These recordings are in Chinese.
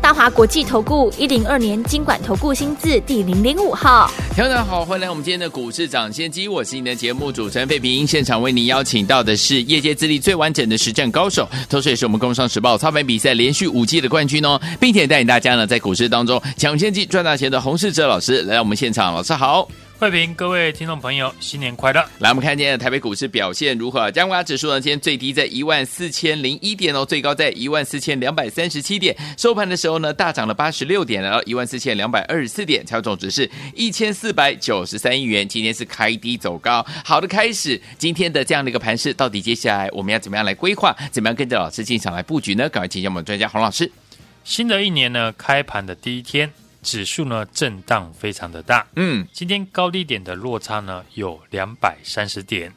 大华国际投顾一零二年经管投顾新字第零零五号，听众好，欢迎来我们今天的股市抢先机，我是你的节目主持人费平，现场为您邀请到的是业界资历最完整的实战高手，同时也是我们工商时报操盘比赛连续五季的冠军哦，并且带领大家呢在股市当中抢先机赚大钱的洪世哲老师来到我们现场，老师好。慧平，各位听众朋友，新年快乐！来，我们看今天的台北股市表现如何？加权指数呢？今天最低在一万四千零一点哦，最高在一万四千两百三十七点。收盘的时候呢，大涨了八十六点，来到一万四千两百二十四点，成交总值是一千四百九十三亿元。今天是开低走高，好的开始。今天的这样的一个盘势，到底接下来我们要怎么样来规划？怎么样跟着老师进场来布局呢？赶快请教我们专家洪老师。新的一年呢，开盘的第一天。指数呢震荡非常的大，嗯，今天高低点的落差呢有两百三十点。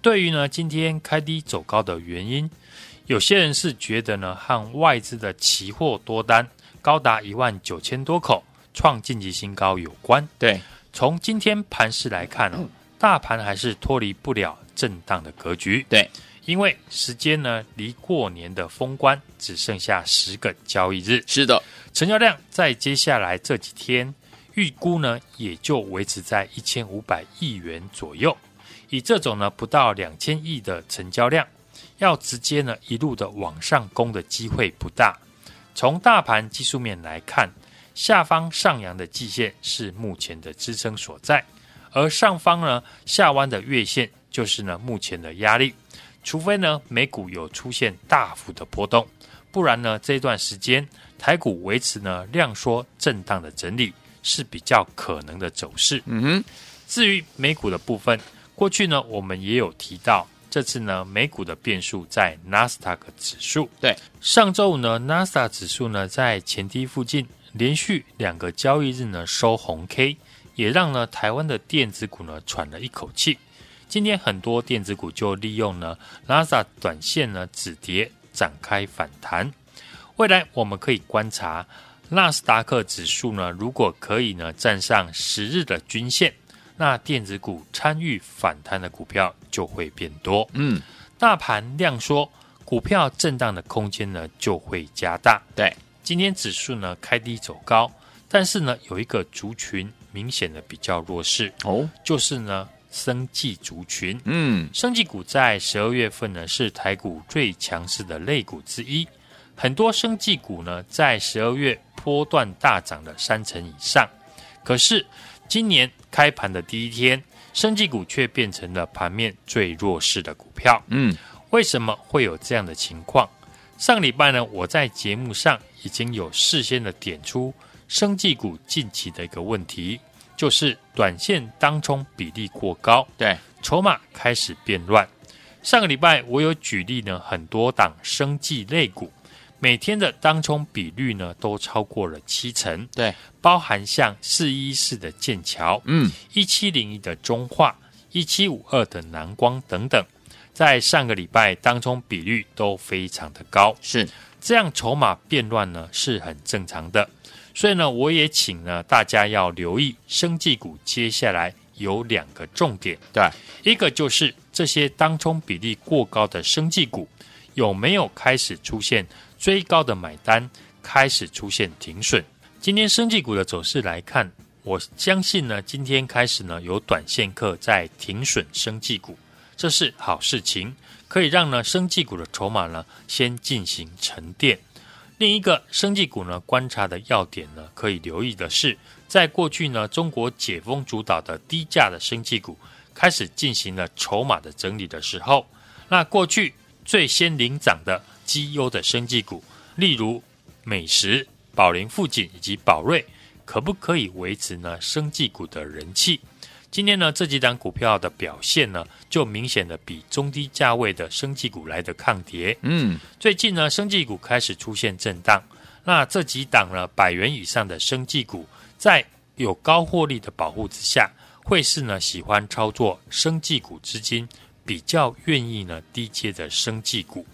对于呢今天开低走高的原因，有些人是觉得呢和外资的期货多单高达一万九千多口创近期新高有关。对，从今天盘势来看呢，大盘还是脱离不了震荡的格局。对。因为时间呢，离过年的封关只剩下十个交易日。是的，成交量在接下来这几天预估呢，也就维持在一千五百亿元左右。以这种呢不到两千亿的成交量，要直接呢一路的往上攻的机会不大。从大盘技术面来看，下方上扬的季线是目前的支撑所在，而上方呢下弯的月线就是呢目前的压力。除非呢，美股有出现大幅的波动，不然呢，这段时间台股维持呢量缩震荡的整理是比较可能的走势。嗯哼，至于美股的部分，过去呢我们也有提到，这次呢美股的变数在纳斯达克指数。对，上周五呢纳斯达克指数呢在前低附近连续两个交易日呢收红 K，也让呢台湾的电子股呢喘了一口气。今天很多电子股就利用呢，纳斯达克短线呢止跌展开反弹。未来我们可以观察纳斯达克指数呢，如果可以呢站上十日的均线，那电子股参与反弹的股票就会变多。嗯，大盘量缩，股票震荡的空间呢就会加大。对，今天指数呢开低走高，但是呢有一个族群明显的比较弱势哦，就是呢。生技族群，嗯，生技股在十二月份呢是台股最强势的类股之一，很多生技股呢在十二月波段大涨了三成以上。可是今年开盘的第一天，生技股却变成了盘面最弱势的股票。嗯，为什么会有这样的情况？上礼拜呢，我在节目上已经有事先的点出生技股近期的一个问题。就是短线当冲比例过高，对，筹码开始变乱。上个礼拜我有举例呢，很多档生技类股每天的当冲比率呢都超过了七成，对，包含像四一四的剑桥，嗯，一七零一的中化，一七五二的南光等等，在上个礼拜当冲比率都非常的高，是。这样筹码变乱呢是很正常的。所以呢，我也请呢大家要留意生技股，接下来有两个重点，对，一个就是这些当冲比例过高的生技股有没有开始出现追高的买单，开始出现停损。今天生技股的走势来看，我相信呢，今天开始呢有短线客在停损生技股，这是好事情，可以让呢生技股的筹码呢先进行沉淀。另一个生技股呢，观察的要点呢，可以留意的是，在过去呢，中国解封主导的低价的生技股开始进行了筹码的整理的时候，那过去最先领涨的绩优的生技股，例如美食、宝林富锦以及宝瑞，可不可以维持呢生技股的人气？今天呢，这几档股票的表现呢，就明显的比中低价位的生技股来的抗跌。嗯，最近呢，生技股开始出现震荡。那这几档呢，百元以上的生技股，在有高获利的保护之下，会是呢喜欢操作生技股资金比较愿意呢低阶的生技股。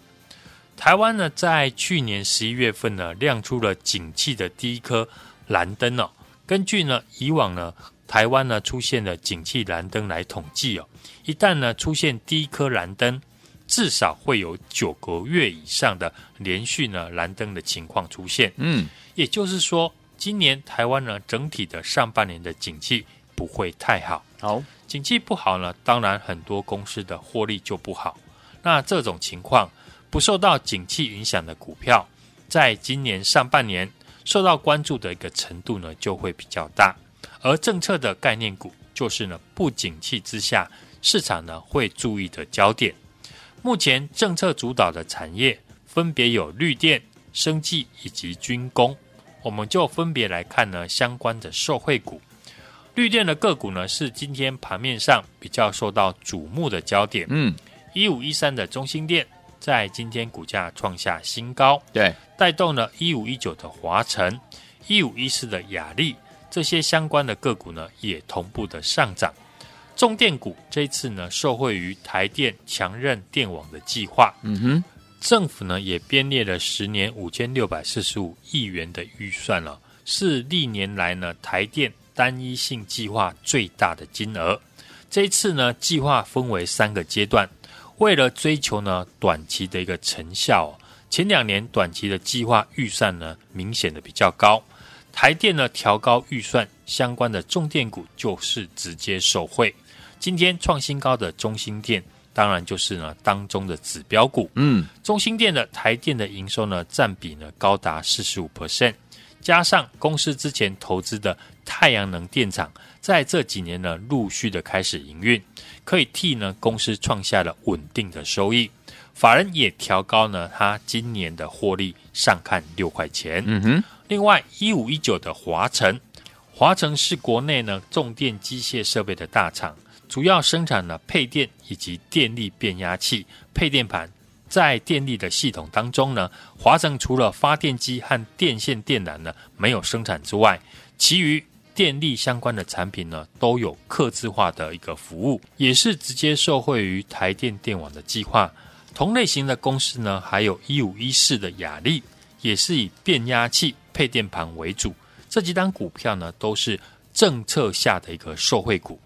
台湾呢，在去年十一月份呢，亮出了景气的第一颗蓝灯哦。根据呢以往呢，台湾呢出现了景气蓝灯来统计哦，一旦呢出现第一颗蓝灯，至少会有九个月以上的连续呢蓝灯的情况出现。嗯，也就是说，今年台湾呢整体的上半年的景气不会太好。好，景气不好呢，当然很多公司的获利就不好。那这种情况。不受到景气影响的股票，在今年上半年受到关注的一个程度呢，就会比较大。而政策的概念股，就是呢不景气之下，市场呢会注意的焦点。目前政策主导的产业分别有绿电、生技以及军工，我们就分别来看呢相关的受惠股。绿电的个股呢，是今天盘面上比较受到瞩目的焦点。嗯，一五一三的中兴电。在今天股价创下新高，对，带动了一五一九的华晨、一五一四的雅力这些相关的个股呢，也同步的上涨。重电股这一次呢，受惠于台电强韧电网的计划，嗯哼，政府呢也编列了十年五千六百四十五亿元的预算了，是历年来呢台电单一性计划最大的金额。这一次呢，计划分为三个阶段。为了追求呢短期的一个成效，前两年短期的计划预算呢明显的比较高，台电呢调高预算，相关的重电股就是直接受惠。今天创新高的中兴电，当然就是呢当中的指标股。嗯，中兴电的台电的营收呢占比呢高达四十五 percent，加上公司之前投资的太阳能电厂，在这几年呢陆续的开始营运。可以替呢公司创下了稳定的收益，法人也调高呢他今年的获利上看六块钱。嗯哼，另外一五一九的华晨，华晨是国内呢重电机械设备的大厂，主要生产了配电以及电力变压器、配电盘。在电力的系统当中呢，华晨除了发电机和电线电缆呢没有生产之外，其余。电力相关的产品呢，都有客制化的一个服务，也是直接受惠于台电电网的计划。同类型的公司呢，还有一五一四的亚力，也是以变压器、配电盘为主。这几档股票呢，都是政策下的一个受惠股。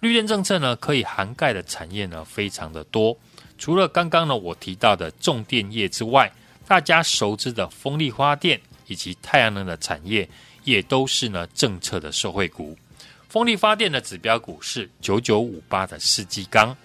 绿电政策呢，可以涵盖的产业呢，非常的多。除了刚刚呢我提到的重电业之外，大家熟知的风力发电以及太阳能的产业。也都是呢政策的受惠股，风力发电的指标股是九九五八的世纪钢。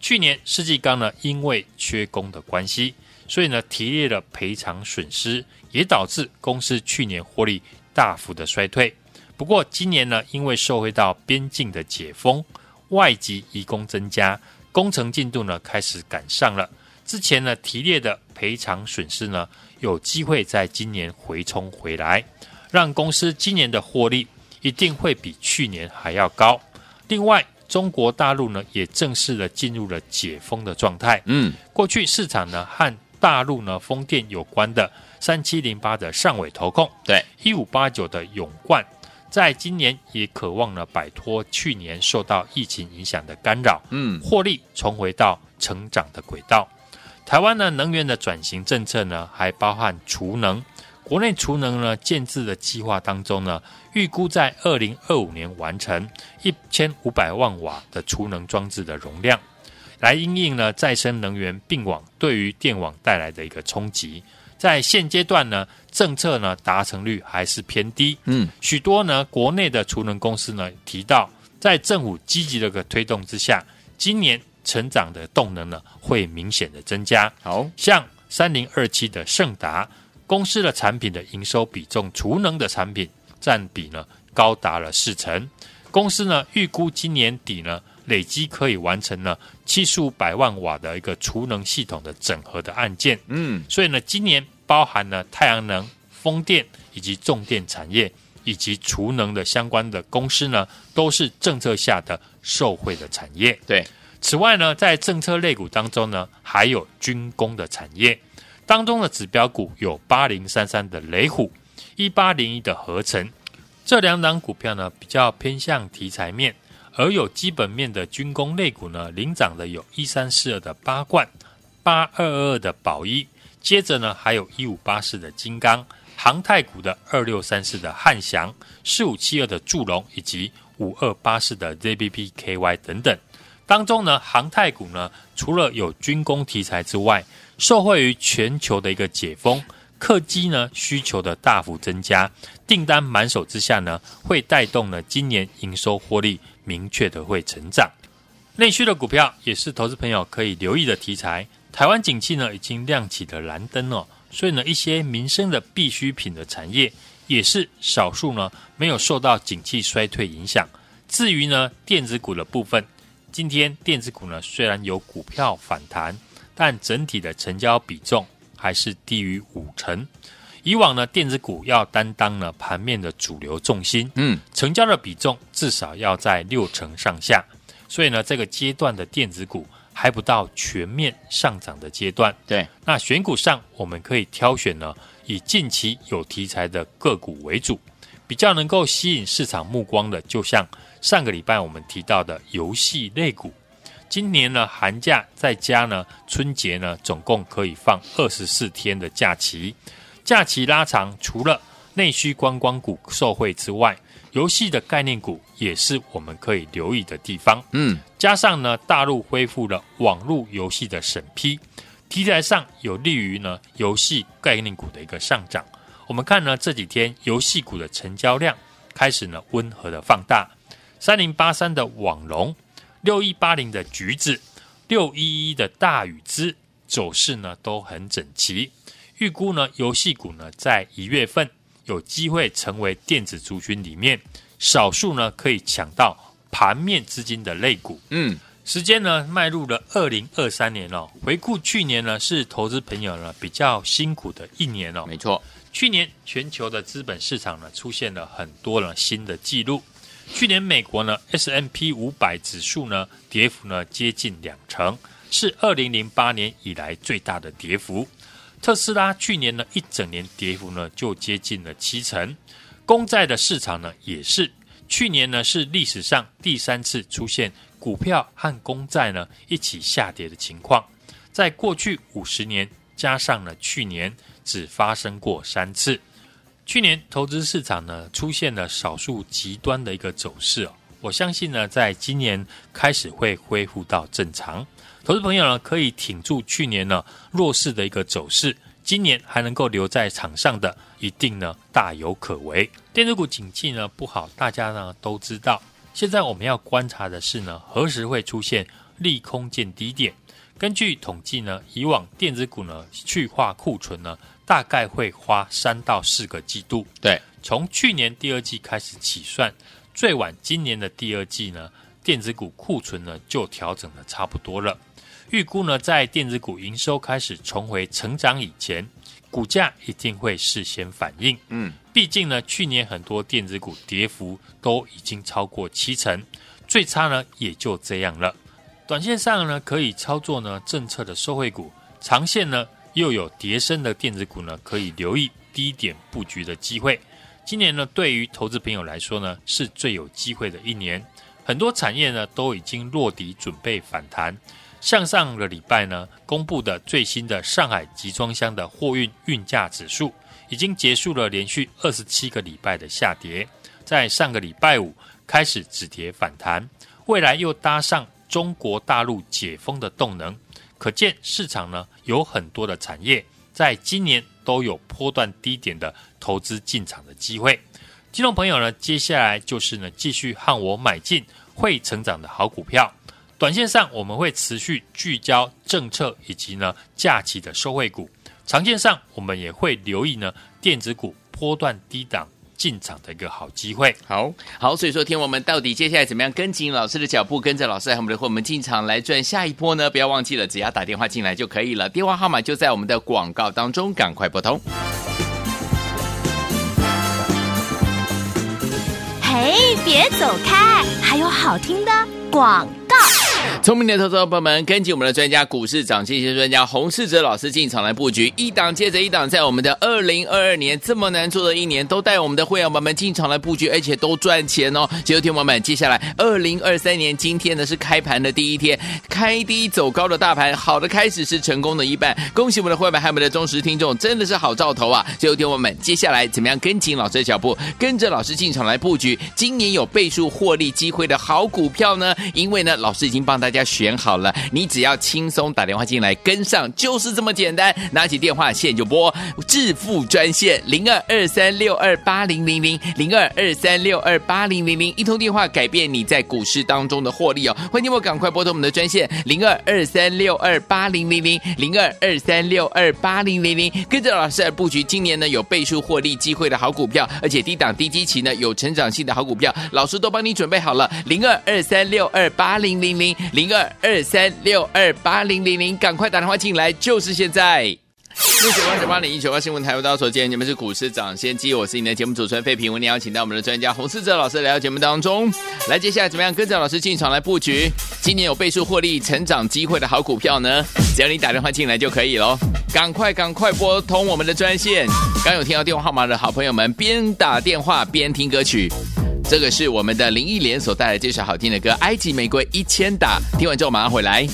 去年世纪钢呢因为缺工的关系，所以呢提列了赔偿损失，也导致公司去年获利大幅的衰退。不过今年呢因为受惠到边境的解封，外籍移工增加，工程进度呢开始赶上了。之前呢提列的赔偿损失呢有机会在今年回冲回来。让公司今年的获利一定会比去年还要高。另外，中国大陆呢也正式的进入了解封的状态。嗯，过去市场呢和大陆呢风电有关的三七零八的上尾投控，对一五八九的永冠，在今年也渴望呢摆脱去年受到疫情影响的干扰，嗯，获利重回到成长的轨道。台湾呢能源的转型政策呢还包含储能。国内储能呢建置的计划当中呢，预估在二零二五年完成一千五百万瓦的储能装置的容量，来因应呢再生能源并网对于电网带来的一个冲击。在现阶段呢，政策呢达成率还是偏低。嗯，许多呢国内的储能公司呢提到，在政府积极的个推动之下，今年成长的动能呢会明显的增加。好像三零二七的盛达。公司的产品的营收比重，储能的产品占比呢高达了四成。公司呢预估今年底呢累积可以完成呢七十五百万瓦的一个储能系统的整合的案件。嗯，所以呢今年包含了太阳能、风电以及重电产业以及储能的相关的公司呢，都是政策下的受惠的产业。对，此外呢在政策类股当中呢，还有军工的产业。当中的指标股有八零三三的雷虎，一八零一的合成，这两档股票呢比较偏向题材面，而有基本面的军工类股呢领涨的有一三四二的八冠，八二二二的宝一，接着呢还有一五八四的金刚，航太股的二六三四的汉翔，四五七二的祝融，以及五二八四的 ZBPKY 等等。当中呢，航太股呢，除了有军工题材之外，受惠于全球的一个解封，客机呢需求的大幅增加，订单满手之下呢，会带动呢今年营收获利明确的会成长。内需的股票也是投资朋友可以留意的题材。台湾景气呢已经亮起了蓝灯哦，所以呢一些民生的必需品的产业也是少数呢没有受到景气衰退影响。至于呢电子股的部分。今天电子股呢，虽然有股票反弹，但整体的成交比重还是低于五成。以往呢，电子股要担当呢盘面的主流重心，嗯，成交的比重至少要在六成上下。所以呢，这个阶段的电子股还不到全面上涨的阶段。对，那选股上我们可以挑选呢，以近期有题材的个股为主，比较能够吸引市场目光的，就像。上个礼拜我们提到的游戏类股，今年呢寒假在家呢春节呢总共可以放二十四天的假期，假期拉长，除了内需观光股受惠之外，游戏的概念股也是我们可以留意的地方。嗯，加上呢大陆恢复了网络游戏的审批，题材上有利于呢游戏概念股的一个上涨。我们看呢这几天游戏股的成交量开始呢温和的放大。三零八三的网龙，六一八零的橘子，六一一的大宇资走势呢都很整齐。预估呢游戏股呢在一月份有机会成为电子族群里面少数呢可以抢到盘面资金的类股。嗯，时间呢迈入了二零二三年哦。回顾去年呢是投资朋友呢比较辛苦的一年哦。没错，去年全球的资本市场呢出现了很多了新的记录。去年美国呢 S&P 五百指数呢跌幅呢接近两成，是二零零八年以来最大的跌幅。特斯拉去年呢一整年跌幅呢就接近了七成。公债的市场呢也是去年呢是历史上第三次出现股票和公债呢一起下跌的情况，在过去五十年加上了去年只发生过三次。去年投资市场呢出现了少数极端的一个走势哦，我相信呢，在今年开始会恢复到正常。投资朋友呢可以挺住去年呢弱势的一个走势，今年还能够留在场上的，一定呢大有可为。电子股景气呢不好，大家呢都知道。现在我们要观察的是呢，何时会出现利空见低点？根据统计呢，以往电子股呢去化库存呢。大概会花三到四个季度。对，从去年第二季开始起算，最晚今年的第二季呢，电子股库存呢就调整的差不多了。预估呢，在电子股营收开始重回成长以前，股价一定会事先反应。嗯，毕竟呢，去年很多电子股跌幅都已经超过七成，最差呢也就这样了。短线上呢，可以操作呢政策的受惠股，长线呢。又有跌升的电子股呢，可以留意低点布局的机会。今年呢，对于投资朋友来说呢，是最有机会的一年。很多产业呢都已经落底，准备反弹。向上个礼拜呢，公布的最新的上海集装箱的货运运价指数，已经结束了连续二十七个礼拜的下跌，在上个礼拜五开始止跌反弹。未来又搭上中国大陆解封的动能。可见市场呢有很多的产业，在今年都有波段低点的投资进场的机会。听众朋友呢，接下来就是呢继续和我买进会成长的好股票。短线上我们会持续聚焦政策以及呢假期的收惠股，长线上我们也会留意呢电子股波段低档。进场的一个好机会，好好，所以说，听我们到底接下来怎么样跟紧老师的脚步，跟着老师和我们的伙伴进场来赚下一波呢？不要忘记了，只要打电话进来就可以了，电话号码就在我们的广告当中，赶快拨通。嘿，别走开，还有好听的广告。聪明的投资者朋友们，跟紧我们的专家股市涨跌专家洪世哲老师进场来布局，一档接着一档，在我们的二零二二年这么难做的一年，都带我们的会员朋友们进场来布局，而且都赚钱哦。结果听友们，接下来二零二三年今天呢是开盘的第一天，开低走高的大盘，好的开始是成功的一半。恭喜我们的会员还有我们的忠实听众，真的是好兆头啊！结果听友们，接下来怎么样跟紧老师的脚步，跟着老师进场来布局，今年有倍数获利机会的好股票呢？因为呢，老师已经帮大家选好了，你只要轻松打电话进来跟上，就是这么简单。拿起电话线就拨致富专线零二二三六二八零零零零二二三六二八零零零，一通电话改变你在股市当中的获利哦。欢迎我赶快拨通我们的专线零二二三六二八零零零零二二三六二八零零零，跟着老师来布局，今年呢有倍数获利机会的好股票，而且低档低基期呢有成长性的好股票，老师都帮你准备好了零二二三六二八零零零零二二三六二八零零零，赶快打电话进来，就是现在。六九八九八零一九八新闻台，为大家所见，你们是股市涨先机，我是你的节目主持人费平，为你邀请到我们的专家洪士哲老师来到节目当中。来，接下来怎么样跟着老师进场来布局今年有倍数获利成长机会的好股票呢？只要你打电话进来就可以喽，赶快赶快拨通我们的专线。刚有听到电话号码的好朋友们，边打电话边听歌曲。这个是我们的林忆莲所带来这首好听的歌《埃及玫瑰一千打》，听完之后马上回来。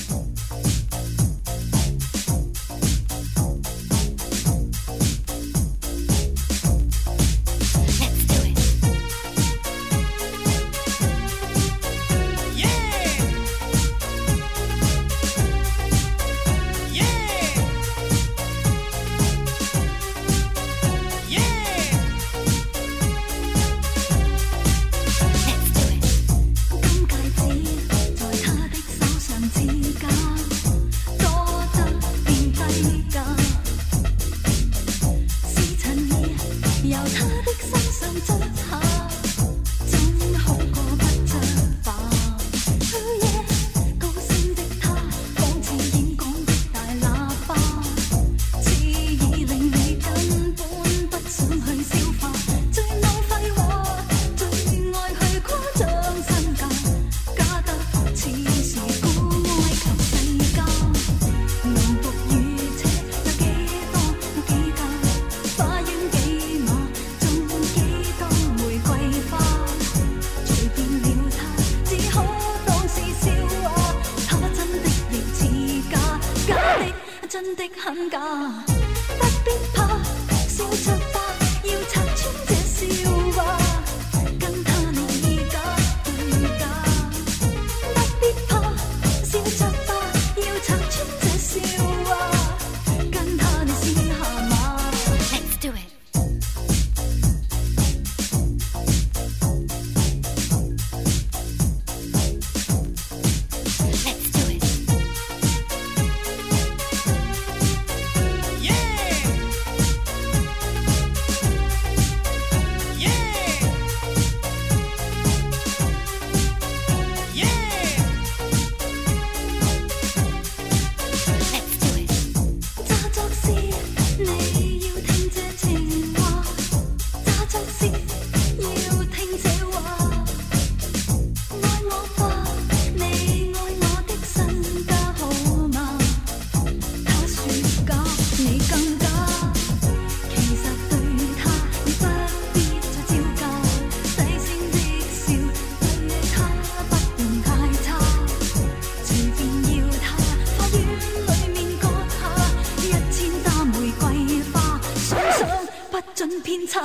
尽偏差。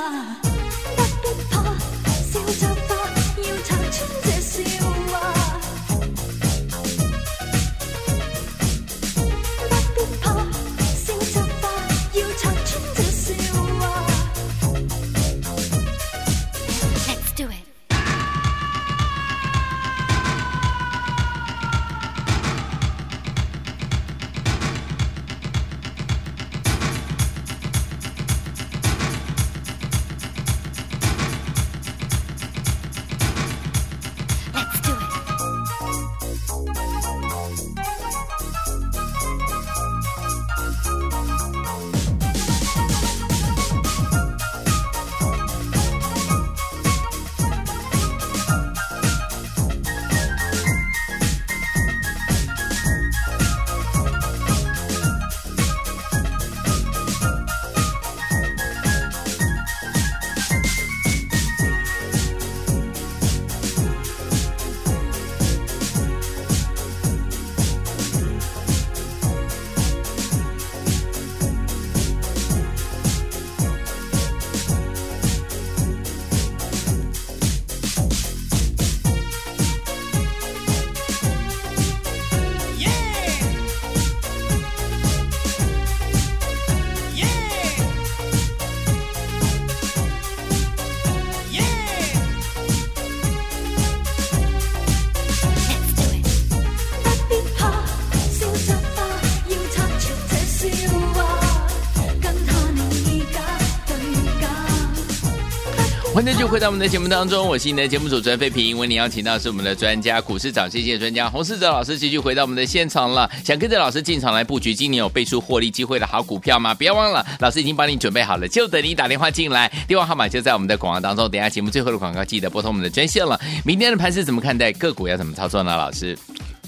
欢迎继续回到我们的节目当中，我是你的节目主持人费平。为你邀请到是我们的专家，股市涨跌线专家洪世哲老师，继续回到我们的现场了。想跟着老师进场来布局今年有倍数获利机会的好股票吗？不要忘了，老师已经帮你准备好了，就等你打电话进来。电话号码就在我们的广告当中。等一下节目最后的广告，记得拨通我们的专线了。明天的盘是怎么看待？个股要怎么操作呢？老师，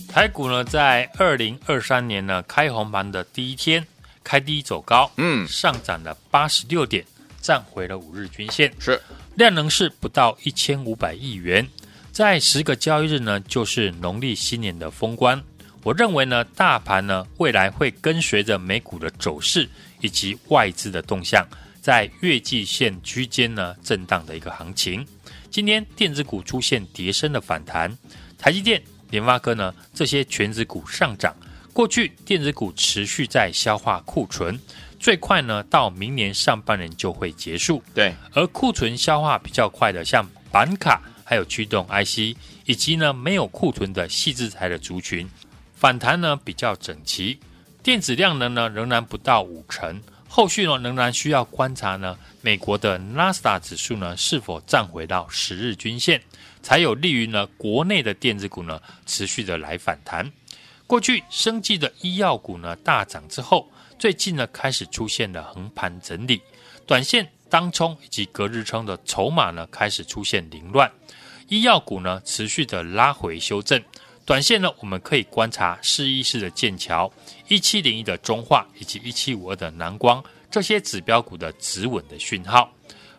台股呢，在二零二三年呢开红盘的第一天，开低走高，嗯，上涨了八十六点，站回了五日均线，是。量能是不到一千五百亿元，在十个交易日呢，就是农历新年的封关。我认为呢，大盘呢未来会跟随着美股的走势以及外资的动向，在月季线区间呢震荡的一个行情。今天电子股出现跌升的反弹，台积电、联发科呢这些权值股上涨。过去电子股持续在消化库存。最快呢，到明年上半年就会结束。对，而库存消化比较快的，像板卡、还有驱动 IC，以及呢没有库存的细制材的族群，反弹呢比较整齐。电子量能呢仍然不到五成，后续呢仍然需要观察呢美国的纳斯达指数呢是否站回到十日均线，才有利于呢国内的电子股呢持续的来反弹。过去生技的医药股呢大涨之后。最近呢，开始出现了横盘整理，短线当冲以及隔日冲的筹码呢，开始出现凌乱。医药股呢，持续的拉回修正。短线呢，我们可以观察四一四的剑桥、一七零一的中化以及一七五二的南光这些指标股的止稳的讯号。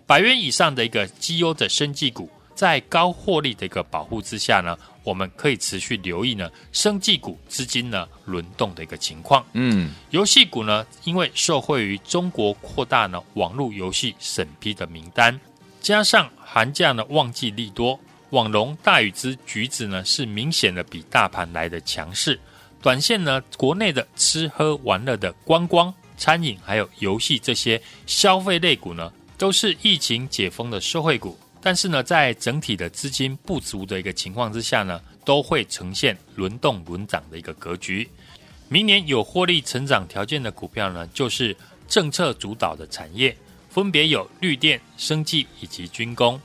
百元以上的一个绩优的生技股，在高获利的一个保护之下呢，我们可以持续留意呢，生技股资金呢轮动的一个情况。嗯，游戏股呢，因为受惠于中国扩大呢网络游戏审批的名单，加上寒假呢旺季利多，网龙、大禹之、橘子呢是明显的比大盘来的强势。短线呢，国内的吃喝玩乐的观光、餐饮还有游戏这些消费类股呢，都是疫情解封的受惠股。但是呢，在整体的资金不足的一个情况之下呢，都会呈现轮动轮涨的一个格局。明年有获利成长条件的股票呢，就是政策主导的产业，分别有绿电、生技以及军工。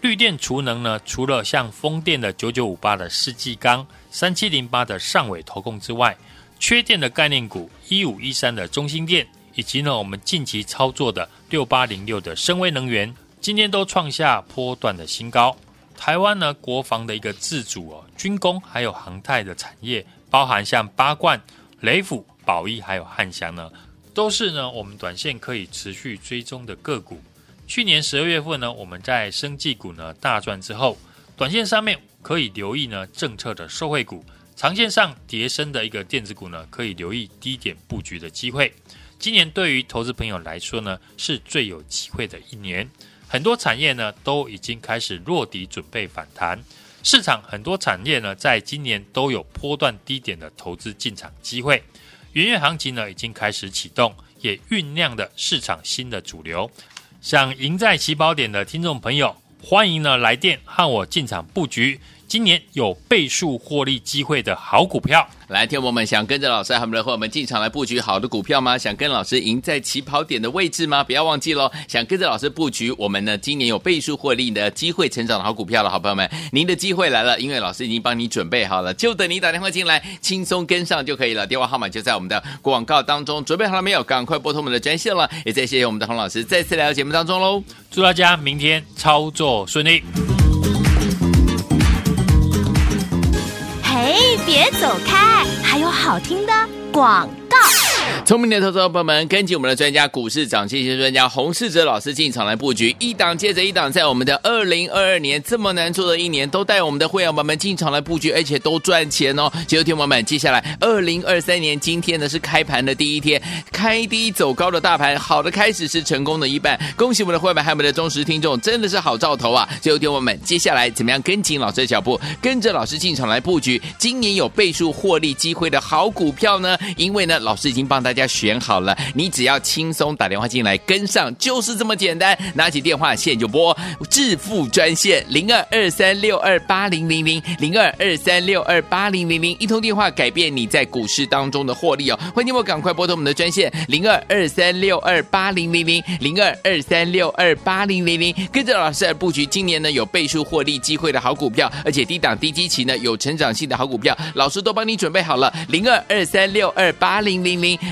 绿电储能呢，除了像风电的九九五八的世纪钢、三七零八的上尾投控之外，缺电的概念股一五一三的中兴电，以及呢我们近期操作的六八零六的升威能源。今天都创下波段的新高。台湾呢，国防的一个自主哦，军工还有航太的产业，包含像八冠、雷虎、宝一还有汉翔呢，都是呢我们短线可以持续追踪的个股。去年十二月份呢，我们在生技股呢大赚之后，短线上面可以留意呢政策的受惠股，长线上叠升的一个电子股呢，可以留意低点布局的机会。今年对于投资朋友来说呢，是最有机会的一年。很多产业呢都已经开始落底，准备反弹。市场很多产业呢，在今年都有波段低点的投资进场机会。元月行情呢已经开始启动，也酝酿的市场新的主流。想赢在起跑点的听众朋友，欢迎呢来电和我进场布局。今年有倍数获利机会的好股票，来，天我们想跟着老师和我们的伙伴们进场来布局好的股票吗？想跟老师赢在起跑点的位置吗？不要忘记喽！想跟着老师布局，我们呢今年有倍数获利的机会成长的好股票了好朋友们，您的机会来了，因为老师已经帮你准备好了，就等你打电话进来，轻松跟上就可以了。电话号码就在我们的广告当中，准备好了没有？赶快拨通我们的专线了。也再谢谢我们的洪老师再次来到节目当中喽！祝大家明天操作顺利。哎，别走开，还有好听的广。聪明的投资者朋友们，跟紧我们的专家股市涨跌线专家洪世哲老师进场来布局，一档接着一档，在我们的二零二二年这么难做的一年，都带我们的会员朋友们进场来布局，而且都赚钱哦。结果听友们，接下来二零二三年今天呢是开盘的第一天，开低走高的大盘，好的开始是成功的一半。恭喜我们的会员还有我们的忠实听众，真的是好兆头啊！最后听友们，接下来怎么样跟紧老师的脚步，跟着老师进场来布局，今年有倍数获利机会的好股票呢？因为呢，老师已经帮大家。家选好了，你只要轻松打电话进来跟上，就是这么简单。拿起电话线就拨致富专线零二二三六二八零零零零二二三六二八零零零，一通电话改变你在股市当中的获利哦。欢迎我赶快拨通我们的专线零二二三六二八零零零零二二三六二八零零零，跟着老师来布局今年呢有倍数获利机会的好股票，而且低档低基期呢有成长性的好股票，老师都帮你准备好了零二二三六二八零零零